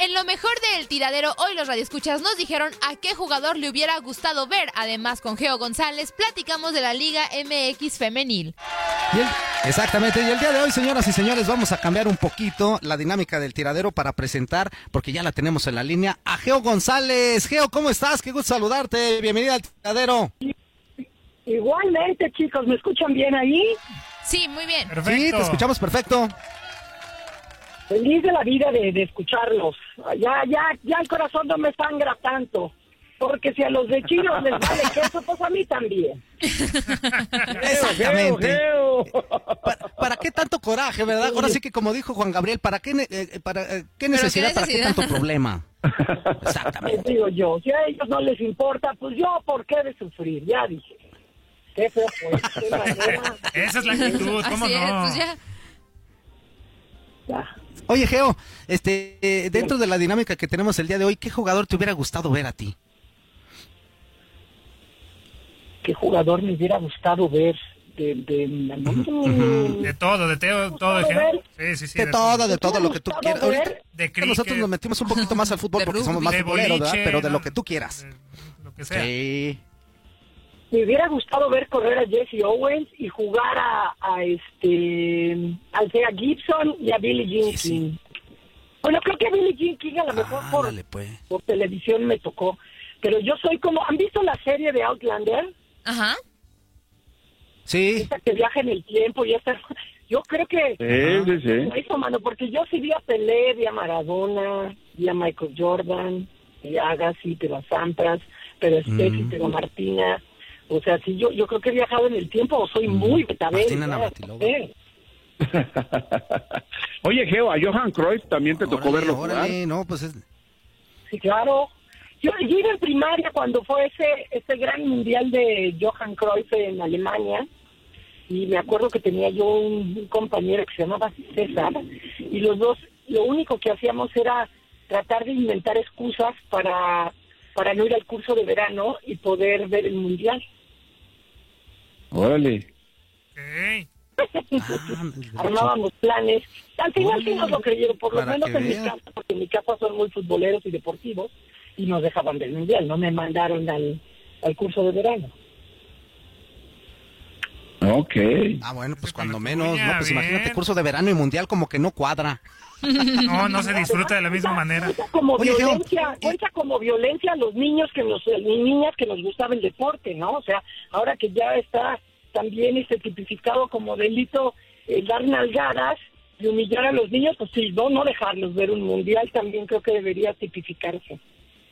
En lo mejor del tiradero, hoy los radioescuchas nos dijeron a qué jugador le hubiera gustado ver. Además, con Geo González platicamos de la Liga MX Femenil. Y el- exactamente, y el día de hoy, señoras y señores, vamos a cambiar un poquito la dinámica del tiradero para presentar, porque ya la tenemos en la línea, a Geo González. Geo, ¿cómo estás? Qué gusto saludarte. Bienvenida al tiradero. Igualmente, chicos, ¿me escuchan bien ahí? Sí, muy bien. Sí, te escuchamos perfecto. Feliz de la vida de, de escucharlos. Ya, ya, ya el corazón no me sangra tanto. Porque si a los de chinos les vale queso, pues a mí también. Exactamente. ¿Para, para qué tanto coraje, verdad? Ahora sí que como dijo Juan Gabriel, ¿para qué, ne- eh, para, eh, qué necesidad, para qué tanto problema? Les digo yo, si a ellos no les importa, pues yo, ¿por qué de sufrir? Ya dije. Qué feo fue, qué. Esa es la actitud, ¿cómo Así no? es, pues ya. Oye, Geo, este, eh, dentro de la dinámica que tenemos el día de hoy, ¿qué jugador te hubiera gustado ver a ti? ¿Qué jugador me hubiera gustado ver? De, de, De todo, de todo, todo. Sí, sí, sí. de todo, de todo lo que tú quieras. Ahorita De nosotros nos metimos un poquito más al fútbol De porque somos más de futboleros, ¿verdad? Pero de lo que tú quieras. Lo que sea. Sí. Me hubiera gustado ver correr a Jesse Owens y jugar a, a este al sea Gibson y a Billie Jean King. Bueno, creo que a Billie Jean King a lo mejor por, por televisión me tocó. Pero yo soy como... ¿Han visto la serie de Outlander? Ajá. Sí. Esa que viaja en el tiempo y esta... Yo creo que... Sí, sí, sí. Eso, mano, porque yo sí vi a Pelé, vi a Maradona, vi a Michael Jordan, vi a Agassi, pero a Sampras, pero a Steffi, Mm. pero a Martina. O sea, sí, yo, yo creo que he viajado en el tiempo, o soy muy betabel. Navratilova. eh. Oye, Geo, a Johan Cruyff también te tocó verlo jugar. Órale, no, pues es... Sí, claro. Yo, yo iba en primaria cuando fue ese, ese gran mundial de Johan Cruyff en Alemania y me acuerdo que tenía yo un, un compañero que se llamaba César y los dos lo único que hacíamos era tratar de inventar excusas para, para no ir al curso de verano y poder ver el mundial. Órale. Armábamos planes. Al final sí nos lo creyeron, por lo menos en mi casa, porque en mi casa son muy futboleros y deportivos y nos dejaban ver el mundial, no me mandaron al, al curso de verano. Ok. Ah, bueno, pues cuando menos, no, pues imagínate, curso de verano y mundial como que no cuadra. No, no se disfruta de la misma manera. como Oye, Geo, violencia, cuenta como violencia a los niños que nos, y niñas que nos gustaba el deporte, ¿no? O sea, ahora que ya está también este tipificado como delito el dar nalgadas, de humillar a los niños, pues sí, no, no dejarlos ver un mundial también creo que debería tipificarse.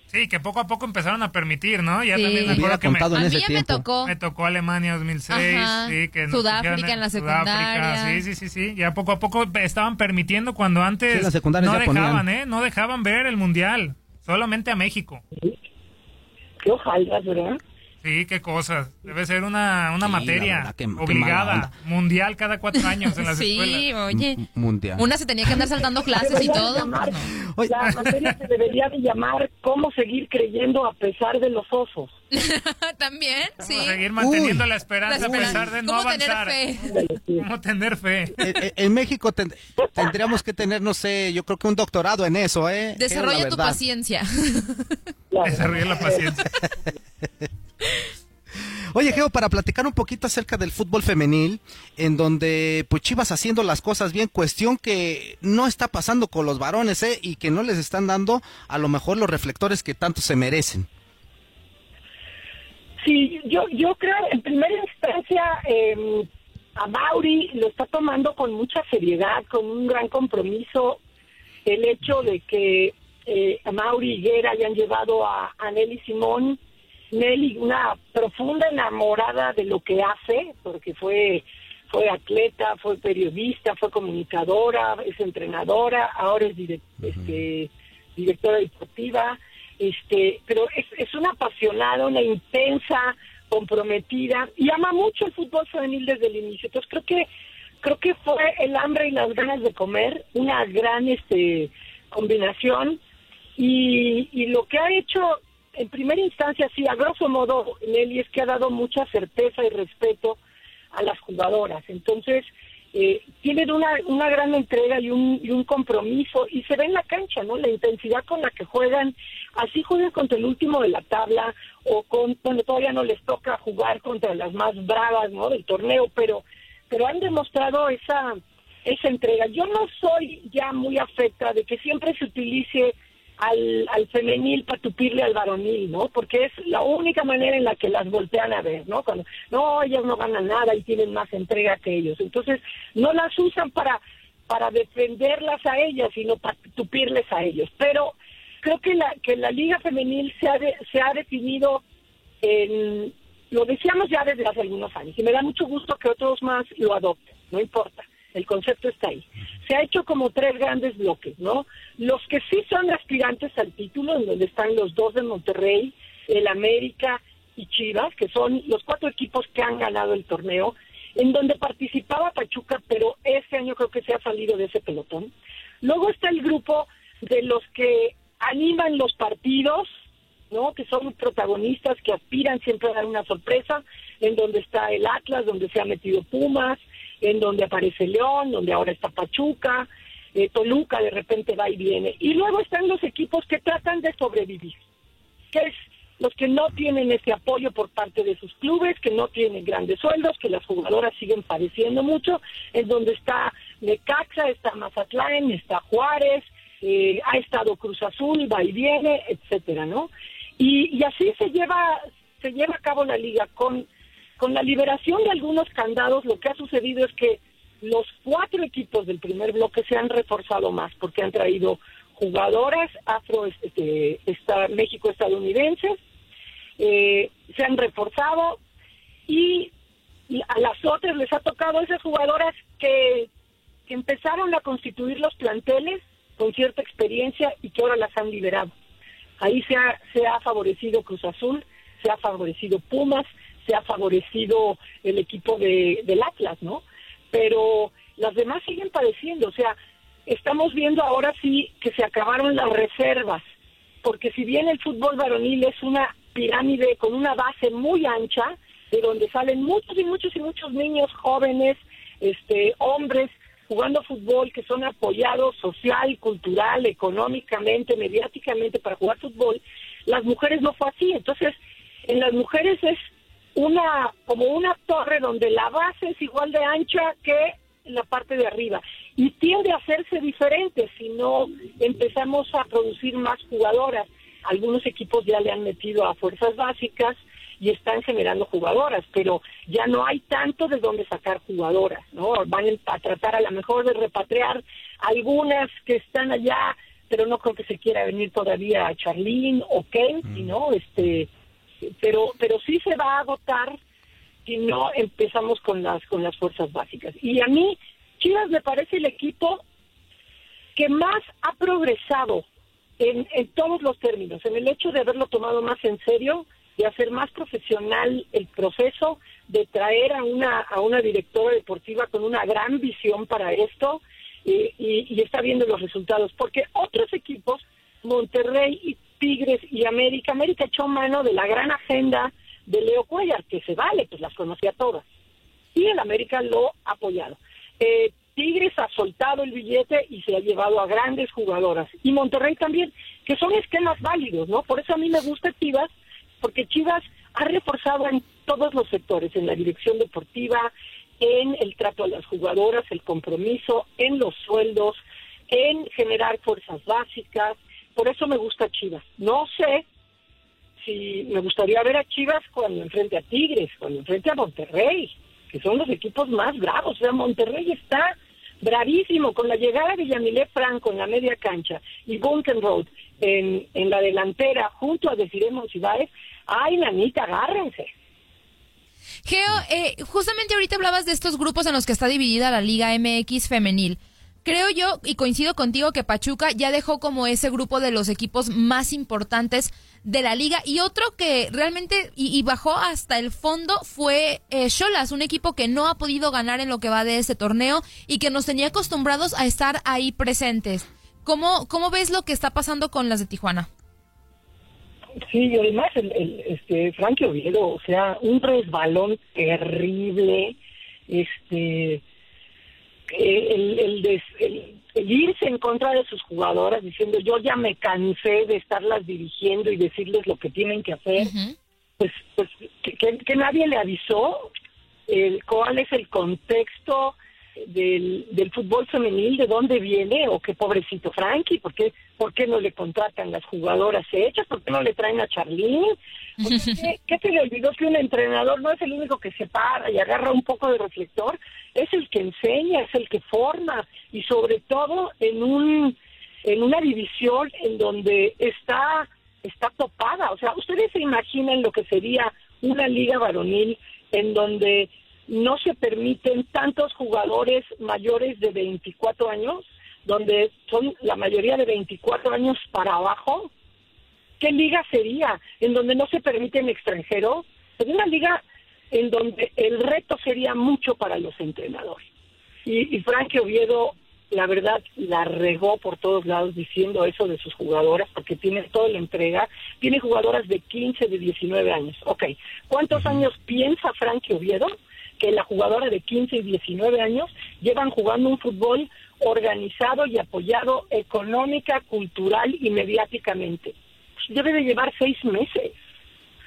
Sí, que poco a poco empezaron a permitir, ¿no? Ya Sí. también me acuerdo que me, A mí ya me tocó. me tocó Alemania 2006, Ajá. sí, que Sudáfrica en la Sudáfrica, secundaria. Sí, sí, sí, sí. Ya poco a poco estaban permitiendo cuando antes Sí, en la secundaria no ya ponían. dejaban, ¿eh? No dejaban ver el mundial, solamente a México. Qué ojalá, ¿verdad? Sí, qué cosas. Debe ser una, una Sí, materia obligada, mundial cada cuatro años en las Sí, escuelas. oye. M- mundial. Una se tenía que andar saltando clases y todo. llamar- Oye. La materia se debería de llamar cómo seguir creyendo a pesar de los osos. También, sí. Seguir manteniendo Uy. la esperanza La a pesar de no ¿Cómo tener avanzar. fe? Sí. ¿Cómo tener fe? Eh, eh, en México ten- tendríamos que tener, no sé, yo creo que un doctorado en eso, ¿eh? Desarrolla la tu paciencia. Desarrolla la paciencia. Oye, Geo, para platicar un poquito acerca del fútbol femenil, en donde pues Chivas haciendo las cosas bien, cuestión que no está pasando con los varones, ¿eh? Y que no les están dando a lo mejor los reflectores que tanto se merecen. Sí, yo, yo creo, en primera instancia, eh, a Mauri lo está tomando con mucha seriedad, con un gran compromiso, el hecho de que eh, a Mauri y Higuera hayan llevado a, a Nelly Simón, Nelly una profunda enamorada de lo que hace, porque fue fue atleta, fue periodista, fue comunicadora, es entrenadora, ahora es direc- este, directora deportiva, este, pero es, es una apasionada, una intensa, comprometida y ama mucho el fútbol femenil desde el inicio. Entonces creo que creo que fue el hambre y las ganas de comer una gran este combinación y, y lo que ha hecho en primera instancia sí a grosso modo Nelly es que ha dado mucha certeza y respeto a las jugadoras entonces eh, tienen una, una gran entrega y un, y un compromiso y se ve en la cancha, ¿no? La intensidad con la que juegan, así juegan contra el último de la tabla o con, bueno, todavía no les toca jugar contra las más bravas, ¿no? Del torneo, pero, pero han demostrado esa, esa entrega. Yo no soy ya muy afecta de que siempre se utilice al, al femenil para tupirle al varonil, ¿no? Porque es la única manera en la que las voltean a ver, ¿no? Cuando, no, ellas no ganan nada y tienen más entrega que ellos. Entonces, no las usan para, para defenderlas a ellas, sino para tupirles a ellos. Pero creo que la, que la liga femenil se ha, de- se ha definido en, lo decíamos ya desde hace algunos años, y me da mucho gusto que otros más lo adopten, no importa, el concepto está ahí. Se ha hecho como tres grandes bloques, ¿no? Los que sí son aspirantes al título, en donde están los dos de Monterrey, el América y Chivas, que son los cuatro equipos que han ganado el torneo, en donde participaba Pachuca, pero este año creo que se ha salido de ese pelotón. Luego está el grupo de los que animan los partidos, ¿no? Que son protagonistas que aspiran siempre a dar una sorpresa, en donde está el Atlas, donde se ha metido Pumas, en donde aparece León, donde ahora está Pachuca, eh, Toluca de repente va y viene. Y luego están los equipos que tratan de sobrevivir, que es los que no tienen ese apoyo por parte de sus clubes, que no tienen grandes sueldos, que las jugadoras siguen padeciendo mucho, en donde está Necaxa, está Mazatlán, está Juárez, eh, ha estado Cruz Azul, va y viene, etcétera, ¿no? Y, y así se lleva se lleva a cabo la liga con con la liberación de algunos candados. Lo que ha sucedido es que los cuatro equipos del primer bloque se han reforzado más porque han traído jugadoras afro este, México estadounidenses eh, se han reforzado y, y a las otras les ha tocado esas jugadoras que, que empezaron a constituir los planteles con cierta experiencia y que ahora las han liberado. Ahí se ha, se ha favorecido Cruz Azul, se ha favorecido Pumas, se ha favorecido el equipo de, del Atlas, ¿no? Pero las demás siguen padeciendo, o sea, estamos viendo ahora sí que se acabaron las reservas, porque si bien el fútbol varonil es una pirámide con una base muy ancha, de donde salen muchos y muchos y muchos niños jóvenes, este, hombres jugando fútbol que son apoyados social, cultural, económicamente, mediáticamente para jugar fútbol, las mujeres no fue así. Entonces, en las mujeres es una como una torre donde la base es igual de ancha que la parte de arriba y tiende a hacerse diferente si no empezamos a producir más jugadoras. Algunos equipos ya le han metido a fuerzas básicas y están generando jugadoras, pero ya no hay tanto de dónde sacar jugadoras, ¿no? Van a tratar a lo mejor de repatriar algunas que están allá, pero no creo que se quiera venir todavía a Charlín o Kenty, mm. ¿no? Este, pero, pero sí se va a agotar si no empezamos con las, con las fuerzas básicas. Y a mí, Chivas me parece el equipo que más ha progresado en, en todos los términos, en el hecho de haberlo tomado más en serio, de hacer más profesional el proceso, de traer a una, a una directora deportiva con una gran visión para esto y, y, está viendo los resultados. Porque otros equipos, Monterrey y Tigres y América, América echó mano de la gran agenda de Leo Cuellar, que se vale, pues las conocía todas. Y el América lo ha apoyado. Eh, Tigres ha soltado el billete y se ha llevado a grandes jugadoras. Y Monterrey también, que son esquemas válidos, ¿no? Por eso a mí me gusta Chivas, porque Chivas ha reforzado en todos los sectores, en la dirección deportiva, en el trato a las jugadoras, el compromiso, en los sueldos, en generar fuerzas básicas. Por eso me gusta Chivas. No sé si me gustaría ver a Chivas cuando enfrente a Tigres, cuando enfrente a Monterrey, que son los equipos más bravos. O sea, Monterrey está bravísimo con la llegada de Yamilé Franco en la media cancha y Bunkenroad en, en la delantera junto a Desiree Monsiváis, ay, nanita, agárrense. Geo, eh, justamente ahorita hablabas de estos grupos en los que está dividida la Liga MX femenil. Creo yo, y coincido contigo, que Pachuca ya dejó como ese grupo de los equipos más importantes de la liga. Y otro que realmente y, bajó hasta el fondo fue eh, un equipo que no ha podido ganar en lo que va de este torneo y que nos tenía acostumbrados a estar ahí presentes. ¿Cómo, cómo ves lo que está pasando con las de Tijuana? Sí, y además el, el, este Frankie Oviedo, o sea, un resbalón terrible, este el, el, el, irse en contra de sus jugadoras diciendo yo ya me cansé de estarlas dirigiendo y decirles lo que tienen que hacer, pues, pues que, que, nadie le avisó el, cuál es el contexto del, del fútbol femenil, de dónde viene, o qué pobrecito Frankie, ¿por qué, ¿por qué no le contratan las jugadoras hechas? ¿Por qué no le traen a Charlene? ¿Qué, ¿Qué te le olvidó que un entrenador no es el único que se para y agarra un poco de reflector? Es el que enseña, es el que forma, y sobre todo en un en una división en donde está está topada, o sea, ustedes se imaginan lo que sería una liga varonil en donde no se permiten tantos jugadores mayores de 24 años, donde son la mayoría de 24 años para abajo. ¿Qué liga sería? En donde no se permiten extranjeros. Es una liga en donde el reto sería mucho para los entrenadores. Y, y Frankie Oviedo, la verdad, la regó por todos lados diciendo eso de sus jugadoras, porque tiene toda la entrega. Tiene jugadoras de 15, de 19 años. Ok, ¿cuántos años piensa Frankie Oviedo? Que la jugadora de 15 y 19 años llevan jugando un fútbol organizado y apoyado económica, cultural y mediáticamente. Pues debe de llevar seis meses.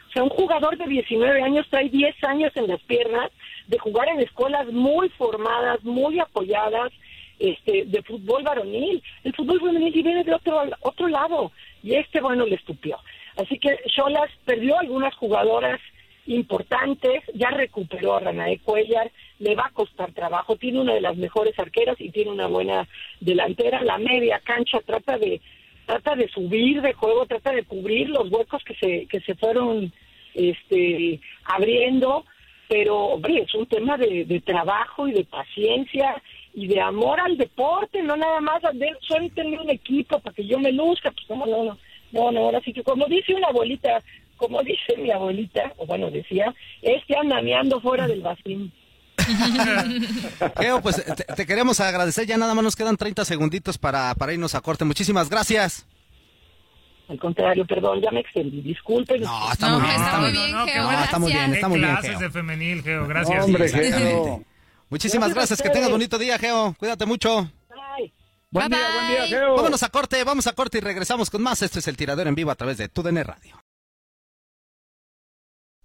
O sea, un jugador de 19 años trae 10 años en las piernas de jugar en escuelas muy formadas, muy apoyadas, este, de fútbol varonil. El fútbol varonil viene de otro, otro lado y este, bueno, le estupió. Así que Cholas perdió algunas jugadoras importantes, ya recuperó a Ranae Cuellar, le va a costar trabajo, tiene una de las mejores arqueras y tiene una buena delantera, la media cancha trata de trata de subir de juego, trata de cubrir los huecos que se que se fueron este abriendo, pero hombre, es un tema de, trabajo y de paciencia y de amor al deporte, no nada más de tener un equipo para que yo me luzca, pues no, no, no, no, no, ahora sí que como dice una abuelita, como dice mi abuelita, o bueno, decía, es que anda meando fuera del vacío. Geo, pues te, queremos agradecer, ya nada más nos quedan 30 segunditos para, para irnos a corte. Muchísimas gracias. Al contrario, perdón, ya me extendí, disculpen. No, está muy bien, está muy bien, Geo. está muy bien, está muy bien. Clases de femenil, Geo, gracias. hombre, Geo. Muchísimas gracias, que tengas bonito día, Geo. Cuídate mucho. Bye. Buen día, buen día, Geo. Vámonos a corte, vamos a corte y regresamos con más. Esto es el tirador en vivo a través de TUDN Radio.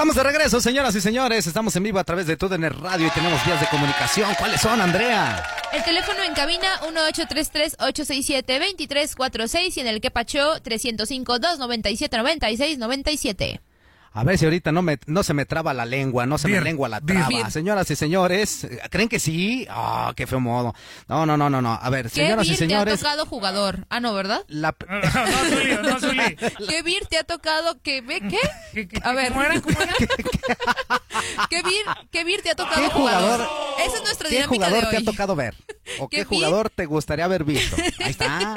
Estamos de regreso, señoras y señores. Estamos en vivo a través de TUDN Radio y tenemos vías de comunicación. ¿Cuáles son, Andrea? El teléfono en cabina 1833-867-2346 y en el que pachó 305-297-9697. A ver si ahorita no, me, no se me traba la lengua, no se me lengua la traba. Señoras y señores, ¿creen que sí? Ah, qué feo modo. No, no, no, no, no. A ver, señoras ¿Qué y señores. te ha tocado jugador? Ah, no, ¿verdad? La... No, no, Zuli, no, Zuli. ¿Qué beer te ha tocado que ve qué? ¿Qué- qué- A ver. ¿Cómo era? ¿Cómo era? ¿Qué beer te ha tocado ¿Qué jugador, Esa es nuestra ¿qué dinámica jugador de te ha tocado ver? ¿O ¿Qué qué, jugador te gustaría haber visto? Ahí está.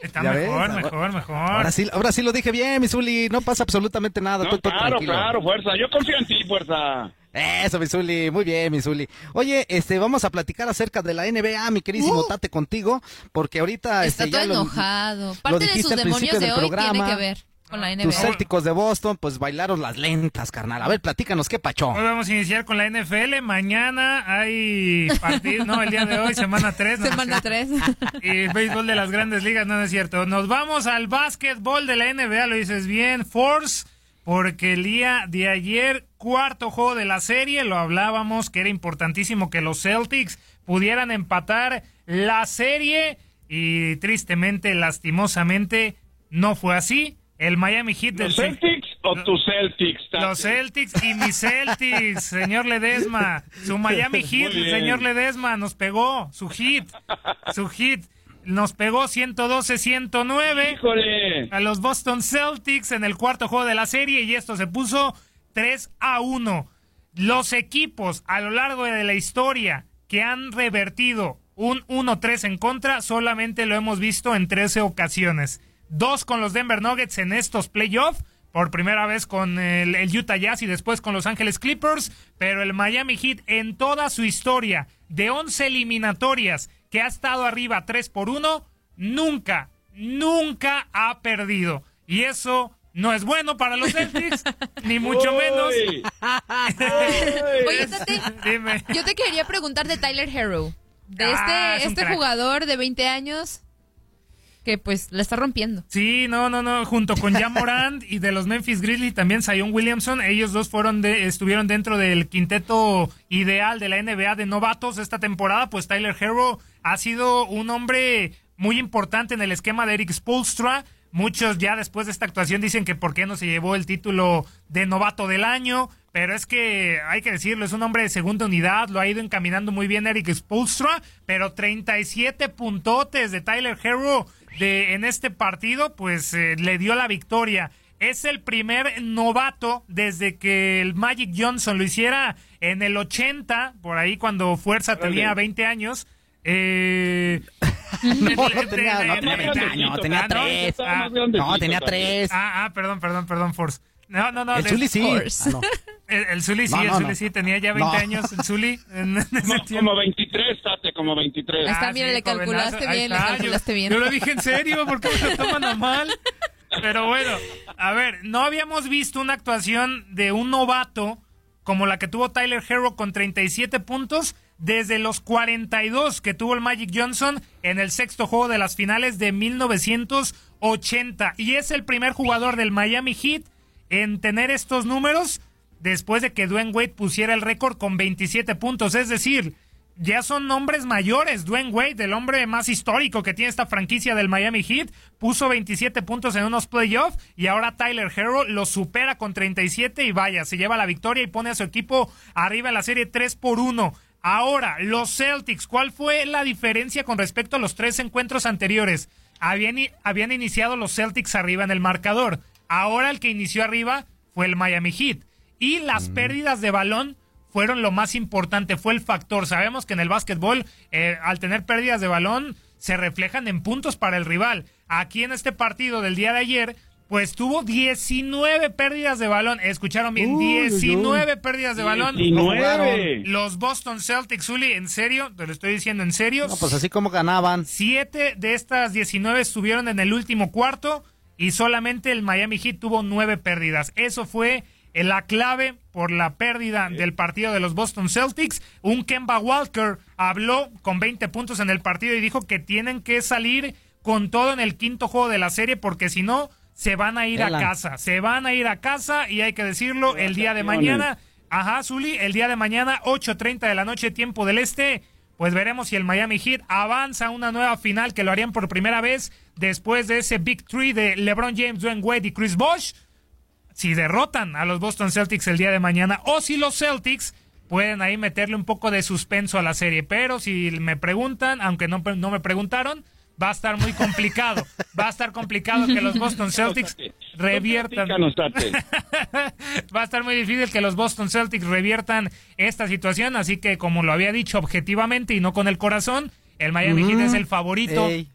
Está ¿Ya ves? mejor, mejor, mejor. Ahora sí, ahora sí lo dije bien, mi Zuli. No pasa absolutamente nada. No, claro, tranquilo. claro, fuerza. Yo confío en ti, fuerza. Eso, mi Zuli. Muy bien, mi Zuli. Oye, este, vamos a platicar acerca de la NBA, mi queridísimo Uh. Tate, contigo, porque ahorita... Está este, todo ya lo- enojado. Parte de sus demonios de hoy tiene que ver con la NBA. Tus Célticos de Boston, pues bailaron las lentas, carnal. A ver, platícanos, ¿qué pachó? Hoy vamos a iniciar con la NFL. Mañana hay partido, no, el día de hoy, semana 3. Semana 3. Y béisbol de las grandes ligas, no, no es cierto. Nos vamos al básquetbol de la NBA, lo dices bien, Force, porque el día de ayer, cuarto juego de la serie, lo hablábamos que era importantísimo que los Celtics pudieran empatar la serie y tristemente, lastimosamente, no fue así. El Miami Heat del ¿Los Celtics o tus Celtics? Tati? los Celtics y mis Celtics, señor Ledesma. Su Miami Heat, señor Ledesma, nos pegó. Su hit, su hit. Nos pegó 112-109 Híjole. a los Boston Celtics en el cuarto juego de la serie y esto se puso 3 a 1. Los equipos a lo largo de la historia que han revertido un 1-3 en contra solamente lo hemos visto en 13 ocasiones. Dos con los Denver Nuggets en estos playoffs, por primera vez con el, el Utah Jazz y después con Los Ángeles Clippers, pero el Miami Heat en toda su historia de 11 eliminatorias que ha estado arriba 3 por 1, nunca, nunca ha perdido. Y eso no es bueno para los Celtics, ni mucho menos. Oye, Tate, Dime. yo te quería preguntar de Tyler Harrow. De Ah, es este, este crack. jugador de 20 años que pues la está rompiendo. Sí, no, no, no, junto con Jan Morant y de los Memphis Grizzlies también Zion Williamson, ellos dos fueron de, estuvieron dentro del quinteto ideal de la NBA de novatos esta temporada, pues Tyler Hero ha sido un hombre muy importante en el esquema de Eric Spoelstra. Muchos ya después de esta actuación dicen que por qué no se llevó el título de novato del año, pero es que hay que decirlo, es un hombre de segunda unidad, lo ha ido encaminando muy bien Eric Spoelstra, pero 37 puntotes de Tyler Hero de, en este partido, pues eh, le dio la victoria. Es el primer novato desde que el Magic Johnson lo hiciera en el 80, por ahí cuando Fuerza tenía 20 años. Eh, No, no tenía, no tenía de- 20 de- años, ah, tenía ¿no? tres. Estaba más Ah, grandecito No, tenía también. tres. Ah, ah, perdón, perdón, perdón, Force. No, no, no. El Zuli sí. Ah, no. El, el Zuli sí, No, el no, Zuli no. sí, tenía ya 20 No. años, el Zuli. En, en Como, como 23, Tate, como 23. Ahí está, Ah, mira, sí, le calculaste jovenazo. Bien, le yo- calculaste bien. Yo lo dije en serio, porque me lo toman a mal? Pero bueno, a ver, no habíamos visto una actuación de un novato como la que tuvo Tyler Hero con 37 puntos desde los 42 que tuvo el Magic Johnson en el sexto juego de las finales de 1980. Y es el primer jugador del Miami Heat en tener estos números después de que Dwayne Wade pusiera el récord con 27 puntos. Es decir, ya son nombres mayores. Dwayne Wade, el hombre más histórico que tiene esta franquicia del Miami Heat, puso 27 puntos en unos playoffs y ahora Tyler Hero lo supera con 37 y vaya, se lleva la victoria y pone a su equipo arriba en la serie 3 por 1. Ahora, los Celtics, ¿cuál fue la diferencia con respecto a los tres encuentros anteriores? Habían, habían iniciado los Celtics arriba en el marcador. Ahora el que inició arriba fue el Miami Heat. Y las pérdidas de balón fueron lo más importante, fue el factor. Sabemos que en el básquetbol, eh, al tener pérdidas de balón, se reflejan en puntos para el rival. Aquí en este partido del día de ayer, pues tuvo 19 pérdidas de balón. Escucharon bien, uy, 19 pérdidas de balón. 19. Los Boston Celtics, Uli, en serio, te lo estoy diciendo en serio. No, pues así como ganaban. Siete de estas 19 estuvieron en el último cuarto y solamente el Miami Heat tuvo nueve pérdidas. Eso fue la clave por la pérdida del partido de los Boston Celtics. Un Kemba Walker habló con 20 puntos en el partido y dijo que tienen que salir con todo en el quinto juego de la serie porque si no se van a ir a casa. Se van a ir a casa y hay que decirlo el día de mañana. Ajá, Zuli, el día de mañana, 8.30 de la noche, tiempo del este. Pues veremos si el Miami Heat avanza a una nueva final que lo harían por primera vez después de ese Big Three de LeBron James, Dwayne Wade y Chris Bosh. Si derrotan a los Boston Celtics el día de mañana o si los Celtics pueden ahí meterle un poco de suspenso a la serie. Pero si me preguntan, aunque no, no me preguntaron, va a estar muy complicado. Va a estar complicado que los Boston Celtics reviertan. Va a estar muy difícil que los Boston Celtics reviertan esta situación, así que como lo había dicho objetivamente y no con el corazón, el Miami Heat es el favorito Ey.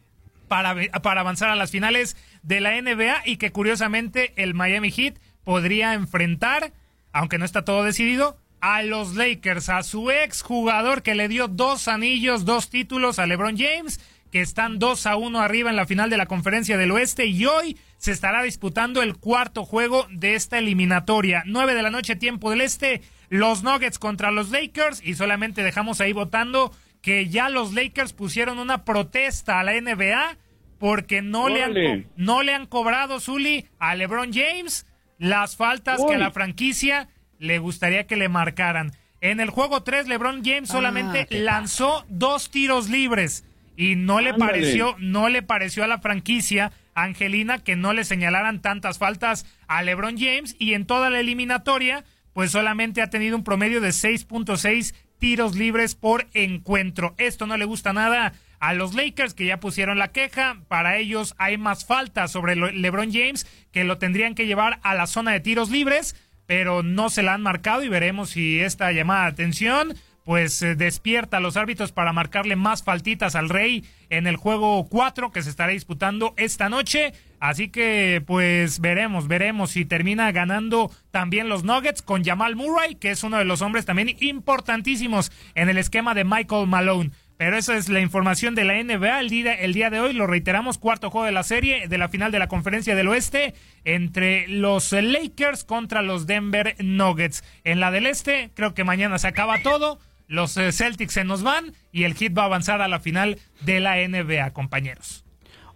para, para avanzar a las finales de la NBA y que curiosamente el Miami Heat podría enfrentar, aunque no está todo decidido, a los Lakers, a su ex jugador que le dio dos anillos, dos títulos a LeBron James, que están 2 a 1 arriba en la final de la conferencia del oeste y hoy se estará disputando el cuarto juego de esta eliminatoria. 9 de la noche tiempo del este, los Nuggets contra los Lakers y solamente dejamos ahí votando que ya los Lakers pusieron una protesta a la NBA porque no, le han, no le han cobrado, Zully, a LeBron James las faltas que a la franquicia le gustaría que le marcaran. En el juego 3, LeBron James solamente ¿qué lanzó dos tiros libres y no le Ándale. pareció, no le pareció a la franquicia Angelina que no le señalaran tantas faltas a LeBron James y en toda la eliminatoria pues solamente ha tenido un promedio de 6.6 tiros libres por encuentro. Esto no le gusta nada a los Lakers que ya pusieron la queja. Para ellos hay más faltas sobre LeBron James que lo tendrían que llevar a la zona de tiros libres, pero no se la han marcado y veremos si esta llamada de atención pues eh, despierta a los árbitros para marcarle más faltitas al Rey en el juego 4 que se estará disputando esta noche. Así que pues veremos, veremos si termina ganando también los Nuggets con Jamal Murray, que es uno de los hombres también importantísimos en el esquema de Michael Malone. Pero esa es la información de la NBA el día, el día de hoy. Lo reiteramos, cuarto juego de la serie, de la final de la conferencia del oeste, entre los Lakers contra los Denver Nuggets. En la del este, creo que mañana se acaba todo. Los eh, Celtics se nos van y el Heat va a avanzar a la final de la NBA, compañeros.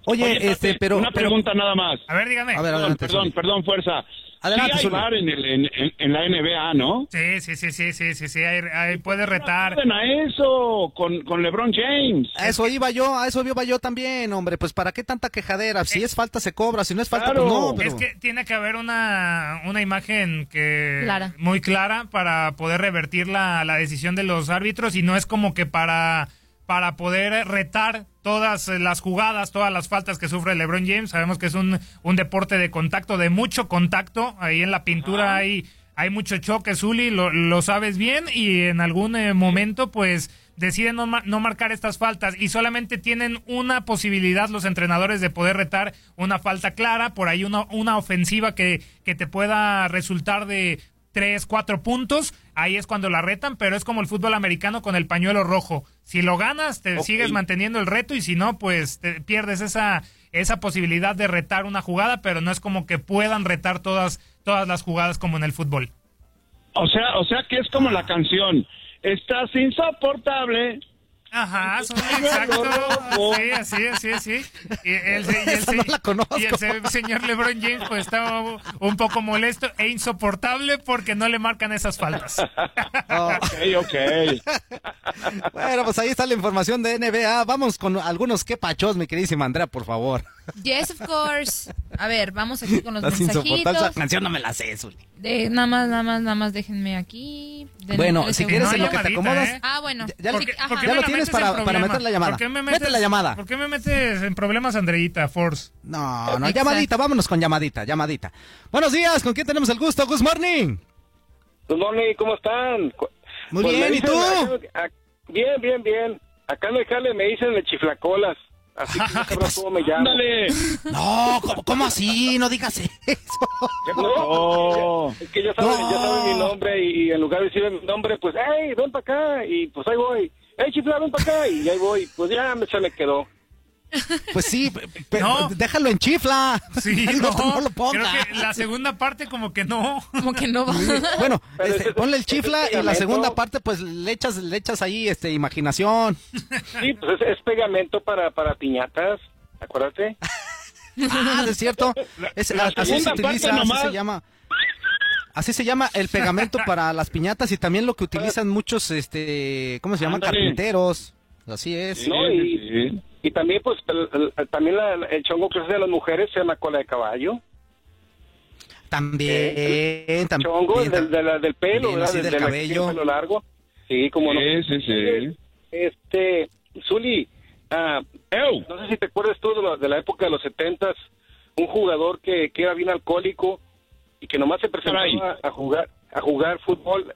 Oye, este, pero. Una pero- pregunta nada más. A ver, dígame. A ver, Perdón, adelante. perdón, perdón, fuerza. Adelante, sí hay en, el, en, en- en la NBA, ¿no? Sí, sí, sí, sí, sí, sí, sí, ahí, ahí puede retar. Acuden a eso con, con LeBron James. A eso iba yo, a eso iba yo también, hombre. Pues para qué tanta quejadera. Si es falta se cobra, si no es falta, Claro. pues no. Pero... Es que tiene que haber una, una imagen que Clara. muy clara para poder revertir la, la decisión de los árbitros y no es como que para, para poder retar todas las jugadas, todas las faltas que sufre LeBron James. Sabemos que es un, un deporte de contacto, de mucho contacto. Ahí en la pintura hay, hay mucho choque, Zuli, lo, lo sabes bien y en algún eh, momento pues deciden no, no marcar estas faltas y solamente tienen una posibilidad los entrenadores de poder retar una falta clara, por ahí una, una ofensiva que, que te pueda resultar de tres, cuatro puntos, ahí es cuando la retan, pero es como el fútbol americano con el pañuelo rojo. Si lo ganas, te sigues manteniendo el reto y si no, pues te pierdes esa, esa posibilidad de retar una jugada, pero no es como que puedan retar todas, todas las jugadas como en el fútbol. O sea, o sea que es como la canción. Estás insoportable. Ajá, son exacto. Sí, así, así, así. Y el, y el- no la conozco. y el se- señor LeBron James pues estaba un poco molesto e insoportable porque no le marcan esas faltas. Oh, Ok, ok. bueno, pues ahí está la información de NBA. Vamos con algunos que pachos, mi queridísima Andrea, por favor. Yes, of course. A ver, vamos aquí con los Estás. Esa mensajitos. canción no me la sé, Zuli. De, nada más, nada más, nada más, déjenme aquí. Bueno, si quieres en lo que te acomodas. ¿eh? Ah, bueno. Ya- ya Sí, lo- ajá. ¿Por qué Ya lo tienes metes para- para meter la llamada. ¿Por qué me Mete la llamada. ¿Por qué me metes en problemas, Andreita, Force? No, no, Exacto. llamadita, vámonos con llamadita, llamadita. Buenos días, ¿con quién tenemos el gusto? Good morning. Good morning, ¿cómo están? Muy Pues bien, ¿y tú? bien, bien, bien. Acá en el jale me dicen el chiflacolas. Así que no sabrás cómo me llamo. Ándale. No, ¿cómo, cómo así? No digas eso. No, es que ya saben, No. ya saben mi nombre y en lugar de decir mi nombre, pues, hey, ven para acá. Y pues ahí voy. Hey, chifla, ven para acá. Y ahí voy. Pues ya me- se me quedó. Pues sí, pe- pe- No. déjalo en chifla. Sí, no, no, no lo ponga. Creo que la segunda parte como que no. Como que no va. Bueno, Pero este, ponle el chifla y la segunda parte, pues le echas, le echas ahí este, imaginación. Sí, pues es, es pegamento para, para piñatas. Acuérdate. Ah, es cierto. Es- la a- así se utiliza, así se llama. Así se llama el pegamento para las piñatas y también lo que utilizan muchos, este, ¿cómo se llama? Ándale. Carpinteros. Así es. No, y-. Y también, pues, el, el- también la- el chongo que hace de las mujeres se llama cola de caballo. También, también. Chongo, el del, de la- del pelo, También ¿verdad? del cabello. pelo largo. Sí, como no. Sí, sí, sí. Este, Zuli, ah, ¡Ew! no sé si te acuerdas tú de, la- de la época de los setentas, un jugador que, que era bien alcohólico y que nomás se presentaba a jugar a jugar fútbol,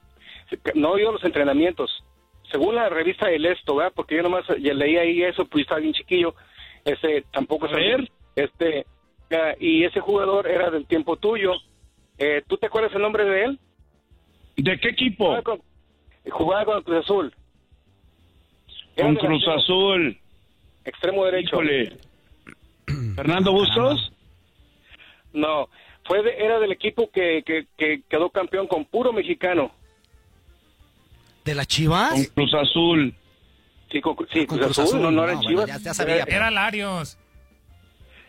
no iba a los entrenamientos. Según la revista El Esto, ¿verdad? Porque yo nomás ya leí ahí eso, pues estaba bien chiquillo. Ese tampoco A sabía. Este, ah, y ese jugador era del tiempo tuyo. Eh, ¿Tú te acuerdas el nombre de él? ¿De qué equipo? Jugaba con, jugaba con Cruz Azul. Era Con Cruz Azul. Extremo derecho. Híjole. ¿Fernando Bustos? No, fue de- era del equipo que, que, que quedó campeón con puro mexicano. ¿De las chivas? Con Cruz Azul. Sí, con, sí, Con Cruz Cruz Azul, Azul, no, no no, era bueno, Chivas. ya- ya sabía, Era Larios.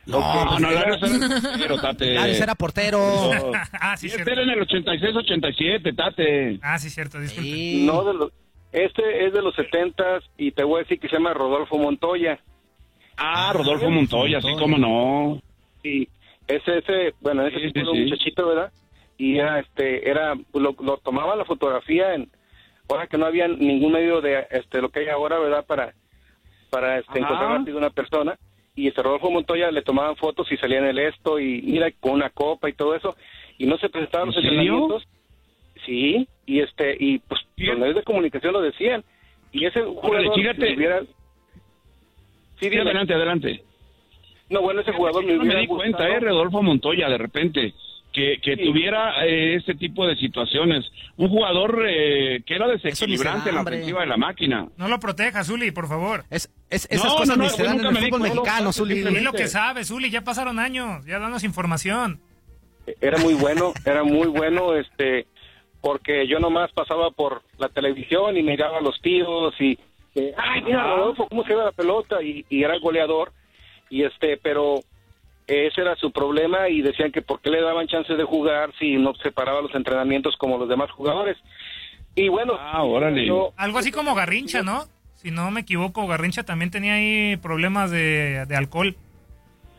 No, No, pues, no, Larios era portero, tate. Larios era portero. Ah, sí, este cierto. era en el 86-87, tate. Ah, sí, cierto, disculpe. Sí. No, de los, este es de los setentas y te voy a decir que se llama Rodolfo Montoya. Ah, Rodolfo Montoya, sí, cómo no. Y ese, ese, bueno, ese Sí, tipo sí, era un sí. muchachito, ¿verdad? Y era, este, era, lo, lo tomaba la fotografía en, ahora que no había ningún medio de, este, lo que hay ahora, ¿verdad? Para, para, este, encontrar rápido una persona. Y este Rodolfo Montoya le tomaban fotos y salía en el esto y mira, con una copa y todo eso. Y no se presentaban los entrenamientos. Sí, y este, y pues los medios de comunicación lo decían. Y ese jugador, si hubiera- Sí, adelante, adelante. No, bueno, ese jugador no me hubiera di cuenta, eh, Rodolfo Montoya, de repente, que, que Sí. tuviera eh, este tipo de situaciones. Un jugador eh, que era desequilibrante en la ofensiva de la máquina. No lo proteja, Zuli, por favor. Es, es- esas No, cosas no, ni no, se dan en me el di fútbol mexicano, no, Zuli. Es lo que sabes, Zuli, ya pasaron años, ya danos información. Era muy bueno, era muy bueno, este, porque yo nomás pasaba por la televisión y miraba los tiros y, eh, ay, mira. Rodolfo, cómo se ve la pelota y, y era goleador y este, pero ese era su problema y decían que por qué le daban chance de jugar si no separaba los entrenamientos como los demás jugadores. Y bueno, Ah, órale. yo- Algo así como Garrincha, ¿no? Si no me equivoco, Garrincha también tenía ahí problemas de, de alcohol.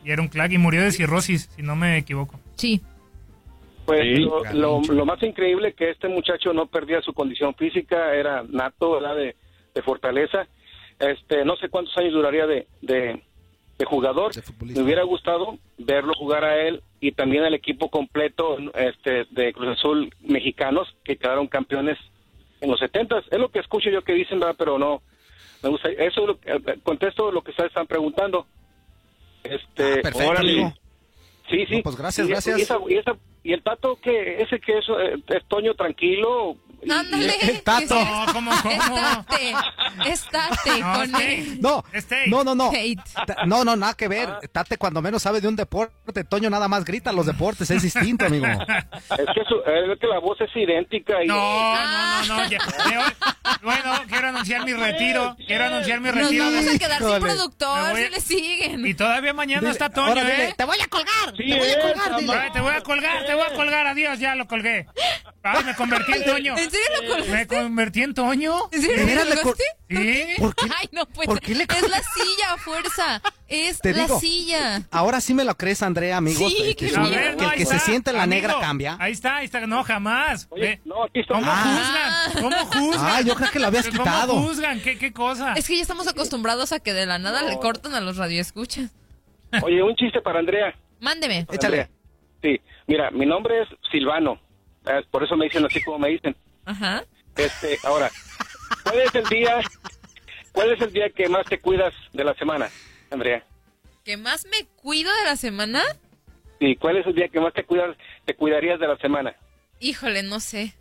Y era un clag y murió de cirrosis, si no me equivoco. Sí. Pues Sí, lo, lo, lo más increíble que este muchacho no perdía su condición física, era nato, ¿verdad? De, de fortaleza. Este, no sé cuántos años duraría de, de, de jugador. De. Me hubiera gustado verlo jugar a él y también al equipo completo este, de Cruz Azul mexicanos que quedaron campeones en los 70 Es lo que escucho yo que dicen, ¿verdad? Pero no, me gusta. Eso eh, contesto lo que ustedes están preguntando. Este, Ah, perfecto, amigo. Sí, sí. No, pues gracias, y, gracias. Y, esa- y esa- y el tato que ese que es, eh, es Toño tranquilo. Ándale. Tato. No, ¿cómo, cómo? Estate. Estate No, con él. No, no, no, no. No, no, nada que ver. Tate cuando menos sabe de un deporte. Toño nada más grita los deportes, es distinto, amigo. Es que, su- es que la voz es idéntica. Y, No, no, no, no. ya- hoy- bueno, quiero anunciar mi retiro. Quiero anunciar mi Nos retiro. vamos a quedar sin Híjole. Me productor voy si le siguen. Y todavía mañana está Toño, Ahora dile, ¿eh? te voy a colgar, Sí, te voy a eh, colgar, dile. Te voy a colgar, te voy a colgar. Adiós, ya lo colgué. Ay, me convertí en Toño. ¿En serio lo colgaste? Me convertí en Toño. ¿En serio ¿De lo colgaste? Sí. ¿Por qué? Ay, no, pues. ¿Por qué le Es la silla, a fuerza. Es Te la digo. silla. Ahora sí me lo crees, Andrea, amigos. Sí, que, ver, que no, el que se está. siente en la Amigo, negra cambia. Ahí está, ahí está. No, jamás. Oye, no, aquí está. ¿Cómo Ah. juzgan? ¿Cómo juzgan? Ah, yo creo que lo habías ¿Cómo quitado. juzgan? ¿Qué, qué cosa? Es que ya estamos acostumbrados a que de la nada le cortan a los radioescuchas. Oye, un chiste para Andrea. Mándeme. Échale. Sí, mira, mi nombre es Silvano. eh, Por eso me dicen así como me dicen. Ajá. Este, ahora, ¿cuál es el día, cuál es el día que más te cuidas de la semana, Andrea? ¿Qué más me cuido de la semana? ¿Y cuál es el día que más te cuidas, te cuidarías de la semana? Híjole, no sé.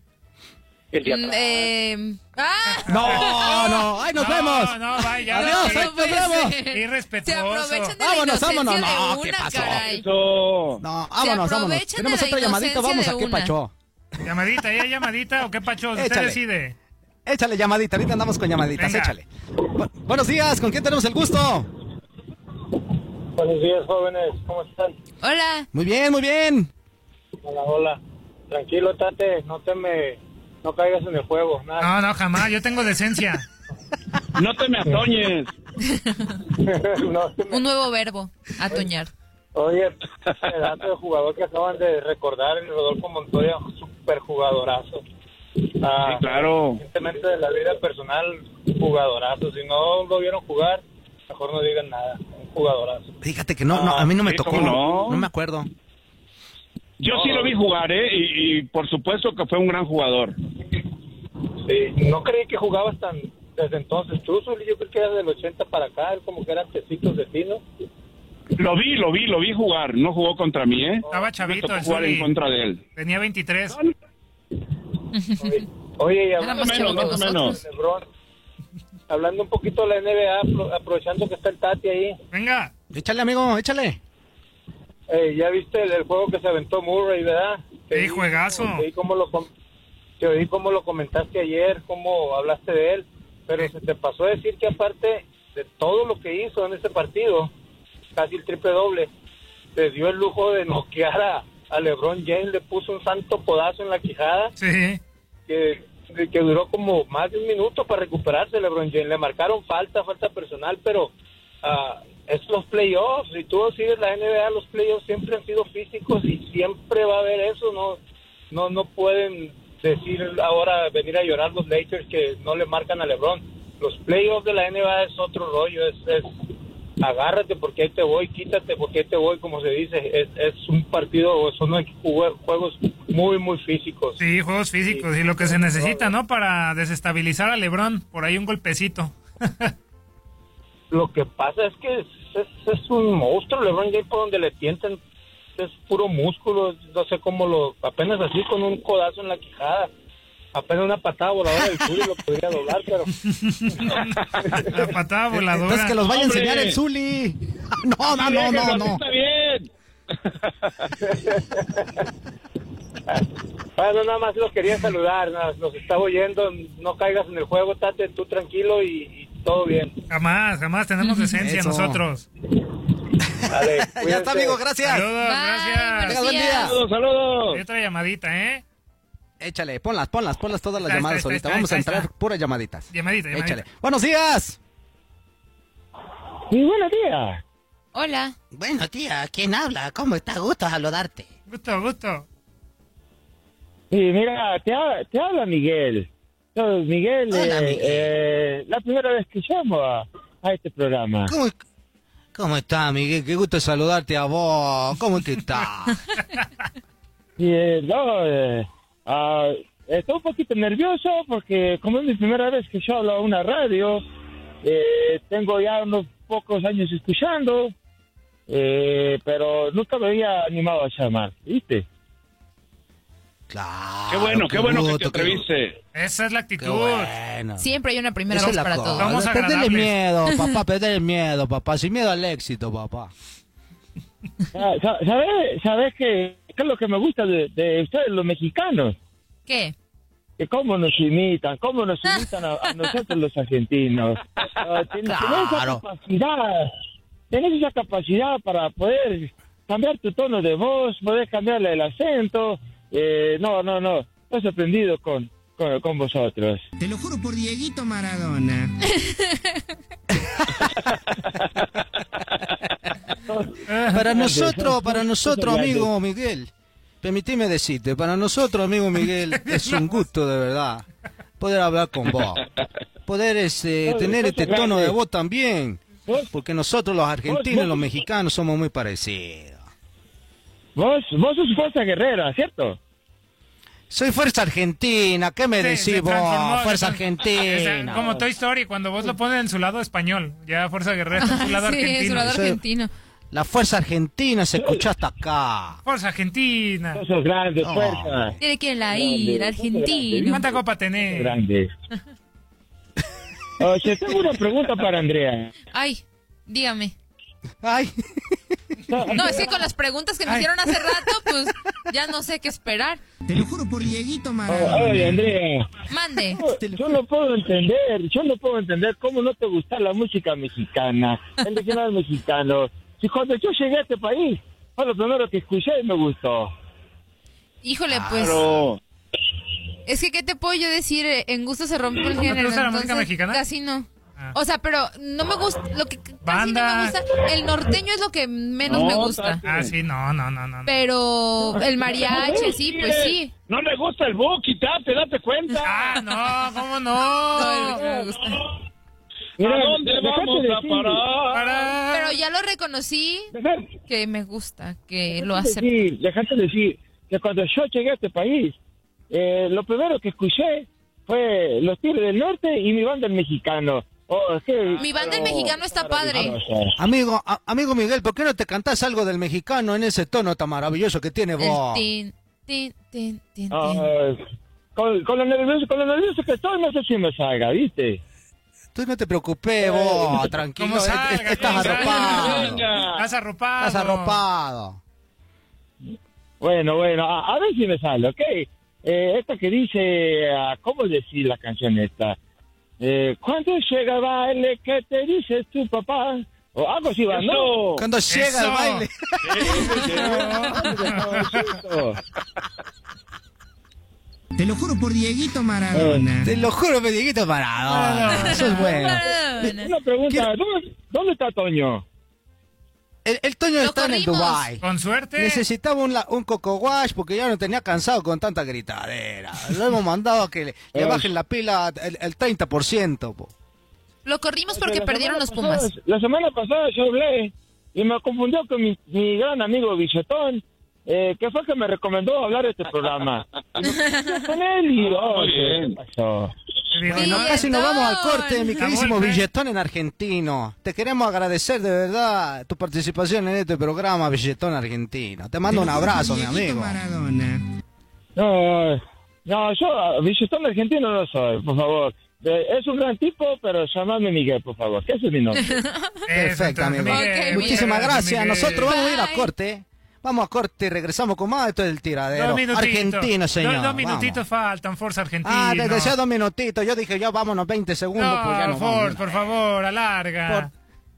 El día Mm, eh, ¡Ah! No, no, ay, nos No, vemos. no, vaya. Adiós, ay, nos vemos. Se Irrespetuoso. aprovechan de Vámonos, la vámonos. No, ¿qué pasó? caray. No, vámonos, vámonos. Tenemos otra llamadita, vamos a qué pacho. Llamadita, ¿ya llamadita o qué pacho? Usted Échale. decide. Échale llamadita, ahorita andamos con llamaditas, Venga. échale. Bu- buenos días, ¿con quién tenemos el gusto? Buenos días, jóvenes. ¿Cómo están? Hola. Muy bien, muy bien. Hola, hola. Tranquilo, Tate. No te me... No caigas en el juego. Nada. No, no, jamás. Yo tengo decencia. No te me atoñes. no te me- Un nuevo verbo, atoñar. Oye, pedazo de jugador que acaban de recordar en Rodolfo Montoya, un super jugadorazo. Ah, Sí, claro. Evidentemente de la vida personal, jugadorazo. Si no lo vieron jugar, mejor no digan nada. Un jugadorazo. Fíjate que no, no, a mí no me sí, tocó. ¿cómo no? No me acuerdo. Yo sí lo vi jugar, ¿eh? Y, y por supuesto que fue un gran jugador. Sí, no creí que jugabas tan desde entonces. Tú, Zuli, yo creo que era del 80 para acá, él como que era tecitos de tino. Lo vi, lo vi, lo vi jugar. No jugó contra mí, ¿eh? Estaba Me chavito tocó el jugar en contra de él. Tenía 23. Oye, oye y hablando, más menos, más LeBron, hablando un poquito de la NBA, apro- aprovechando que está el Tati ahí, Venga. Échale, amigo, échale. Eh, ya viste el, el juego que se aventó Murray, ¿verdad? Te Sí, juegazo. Te oí cómo lo, te oí cómo lo comentaste ayer, cómo hablaste de él, pero se te pasó a decir que aparte de todo lo que hizo en ese partido, casi el triple doble, le dio el lujo de noquear a, a LeBron James, le puso un santo podazo en la quijada. Sí. que, que duró como más de un minuto para recuperarse LeBron James. Le marcaron falta, falta personal, pero ah, es los playoffs. Si tú sigues la NBA, los playoffs siempre han sido físicos y siempre va a haber eso. No, no, no pueden decir ahora venir a llorar los Lakers que no le marcan a LeBron. Los playoffs de la NBA es otro rollo, es, es agárrate porque ahí te voy, quítate porque ahí te voy, como se dice. Es, es un partido, son jue- juegos muy, muy físicos. Sí, juegos físicos y lo que se necesita, ¿no? Para desestabilizar a LeBron. Por ahí un golpecito. Lo que pasa es que es, es- es un monstruo, LeBron James por donde le tienten es puro músculo, no sé cómo lo, apenas así con un codazo en la quijada, apenas una patada voladora del sur lo podría doblar, pero La patada voladora. Entonces que los vaya a enseñar el Zuli. No, no, no, no, no. Está bien. bueno, nada más los quería saludar, nada, los estaba oyendo, no caigas en el juego, tate tú tranquilo y, y todo bien. Jamás, jamás tenemos decencia Eso. nosotros. Dale, Ya está, amigo, gracias. Saludos, Bye, gracias. buenos buen días. día. Saludos, saludos. Hay otra llamadita, ¿eh? Échale, ponlas, ponlas, ponlas todas las está, llamadas está, ahorita. Vamos a entrar está. puras llamaditas. Llamadita, llamadita. Échale. Buenos días. Sí, buenos días. Hola. Bueno, tía, ¿quién habla? ¿Cómo está? Gusto saludarte. Gusto, gusto. Sí, mira, te, ha- te habla Miguel. Miguel, Hola, eh, Miguel. eh, la primera vez que llamo a, a este programa. ¿Cómo, ¿Cómo está, Miguel? Qué gusto saludarte a vos. ¿Cómo que está? Y, eh, no, eh, ah, estoy un poquito nervioso porque como es mi primera vez que yo hablo a una radio, eh, tengo ya unos pocos años escuchando, eh, pero nunca me había animado a llamar, ¿viste? Claro. Qué bueno, qué bueno que te qué- atreviste. Esa es la Qué actitud. bueno. Siempre hay una primera Esa voz para cosa. todo. Vamos Perderle agradables. miedo, papá, perderle miedo, papá. Sin miedo al éxito, papá. Ah, sa- ¿Sabes sabe qué, qué es lo que me gusta de, de ustedes, los mexicanos? ¿Qué? que cómo nos imitan, cómo nos imitan a, a nosotros los argentinos. Ah, ten- tenés esa Claro. capacidad, tenés esa capacidad para poder cambiar tu tono de voz, poder cambiarle el acento. Eh, no, no, no, estoy sorprendido con, con, con vosotros. Te lo juro por Dieguito Maradona. Para nosotros, para nosotros, amigo Miguel, permitime decirte, para nosotros, amigo Miguel, es un gusto de verdad poder hablar con vos. Poder este, tener este tono de voz también. Porque nosotros los argentinos y los mexicanos somos muy parecidos. Vos, vos sos fuerza guerrera, ¿cierto? Soy Fuerza Argentina, ¿qué me decís se vos? Fuerza Argentina. Es como Toy Story, cuando vos lo pones en su lado español. Ya Fuerza Guerrera está en su lado sí, argentino. es un lado argentino. La Fuerza Argentina se escucha hasta acá. Fuerza Argentina. Esos grandes, No. fuerza. Tiene que ir la ir, argentino. ¿Cuánta copa tenés? Grandes. Oye, tengo una pregunta para Andrea. Ay, dígame. Ay, No, es que con las preguntas que me Ay. hicieron hace rato, pues ya no sé qué esperar. Te lo juro por Dieguito Oh, Maradona. oye, Andrea. Mande. Yo no puedo entender, yo no puedo entender cómo no te gusta la música mexicana, el regional mexicano. Si cuando yo llegué a este país, fue lo primero que escuché y me gustó. Híjole, pues. Es que, ¿qué te puedo yo decir? Eh, En gusto se rompe el ¿No te género. gusta la música mexicana? Casi no. O sea, pero no me gusta. Lo que casi no me gusta. El norteño es lo que menos No, me gusta. Ah, sí, no, no, no, no. Pero el mariachi, sí, pues sí. No le gusta el Buki, date, date cuenta. Ah, no, ¿cómo No, no? que me gusta. mira, ¿A dónde déjate vamos a decir, parar? Para... Pero ya lo reconocí que me gusta, que lo acepto. decir, déjate decir que cuando yo llegué a este país, eh, lo primero que escuché fue los Tigres del Norte y mi banda el mexicano. Oh, Mi banda el mexicano está padre. amigo, a- amigo Miguel, ¿por qué no te cantás algo del mexicano en ese tono tan maravilloso que tiene vos? tin, tin, tin, tin, tin. Ah, con, con lo nervioso, con lo nervioso que estoy, no sé si me salga, ¿viste? Tú no te preocupes, vos, tranquilo, estás arropado. Estás arropado. Estás arropado. Bueno, bueno, a, a ver si me sale, ¿ok? Eh, esta que dice, ah, ¿cómo decir la canción esta? Eh, ¿Cuándo llega el baile? ¿Qué te dice tu papá? O algo así va, ¿no? Cuando llega el baile. Te lo juro por Dieguito Maradona. Te lo juro, me Dieguito Maradona. Eso es bueno. Una pregunta, ¿dónde, dónde está Toño? El, el Toño está en. Dubai. Con suerte. Necesitaba un, la- un coco wash porque ya no tenía cansado con tanta gritadera. Lo hemos mandado a que le, le bajen la pila el, el 30%. po. Lo corrimos porque La perdieron los Pumas. pasada- la semana pasada yo hablé y me confundió con mi, mi gran amigo Billetón, eh, que fue que me recomendó hablar de este programa. Con él y, oh, ¿qué pasó? Bueno, casi nos vamos al corte, mi queridísimo. Billetón en argentino. Te queremos agradecer de verdad tu participación en este programa, Billetón argentino. Te mando un abrazo, mi amigo. Maradona. No, no, yo Billetón argentino no soy, por favor. Es un gran tipo, pero llamadme Miguel, por favor, que ese es mi nombre. Perfecto, amigo. Muchísimas Miguel, gracias. Miguel. Nosotros vamos a ir a Bye. corte. Vamos a corte y regresamos con más. Esto es el tiradero. Dos minutitos. Argentino, señor. Dos, dos minutitos faltan, Forza Argentina. Ah, te decía dos minutitos. Yo dije, ya vámonos 20 segundos. No, pues ya vamos. Forza, por favor, alarga. Por,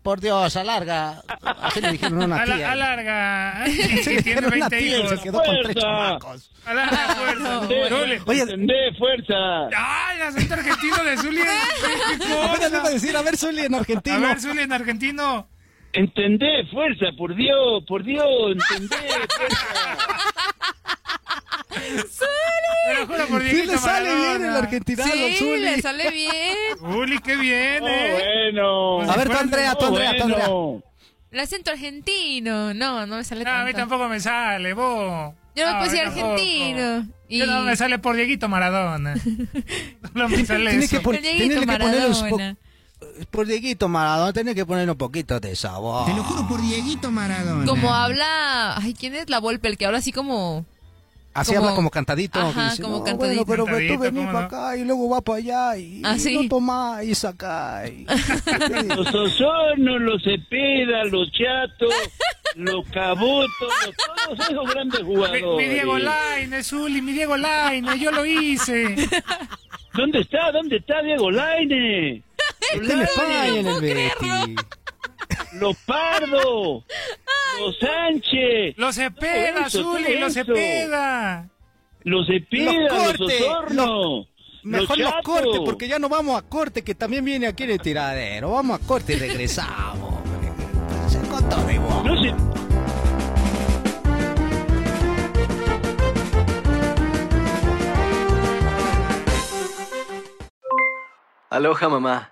por Dios, alarga. Así le dijeron a una tía. alarga. Así Y le tiene dijeron a una 20 tía y hijos. se quedó con tres Fuerza. chamacos. Alarga, fuerza. Zuli. Oye, Entendé, fuerza. Ay, el acento argentino de Zuli. ¿Qué cosa? a decir, a ver, Zuli en A argentino. ver, Zuli en argentino. Entendé, fuerza, por Dios, por Dios, entendé, fuerza. Juro por Sí le sale bien el Maradona. argentinado, Sí, Zuli. le sale bien. Zuli, qué bien, Oh, eh. bueno. A ver, tú, Andrea, tú, Andrea, tú, Andrea. bueno. El acento argentino. No, no me sale No, a mí tanto. tampoco me sale, vos. Yo no me No, puedo decir argentino. Y... Yo no me sale por Dieguito Maradona. No me sale Tienes eso. que, pon- Dieguito que Maradona. Por Dieguito Maradona, tenés que ponerle un poquito de sabor. Te lo juro por Dieguito Maradona. Como habla. Ay, ¿quién es la Volpe? El que habla así como. Así como- habla como cantadito. Ajá, dice, como "No, cantadito". Bueno, pero Cantadito, tú venís ¿cómo para no? acá y luego va para allá y, Ah, y sí. no tomás y y- Los Osorno, los Cepeda, los Chatos, los Cabotos, los- todos esos grandes Mi, jugadores. mi Diego Laine, Zuli, mi Diego Laine, yo lo hice. ¿Dónde está? ¿Dónde está Diego Laine? Está en España, en el Betis. Los Pardo, los Sánchez, Los Cepeda, Zuli, los eso. Cepeda. los Cepeda, Los los, cortes, Osorno. Mejor los cortes, porque ya no vamos a corte, que también viene aquí en el tiradero. Vamos a corte y regresamos. Se contó de vos. No sé. Aloha mamá,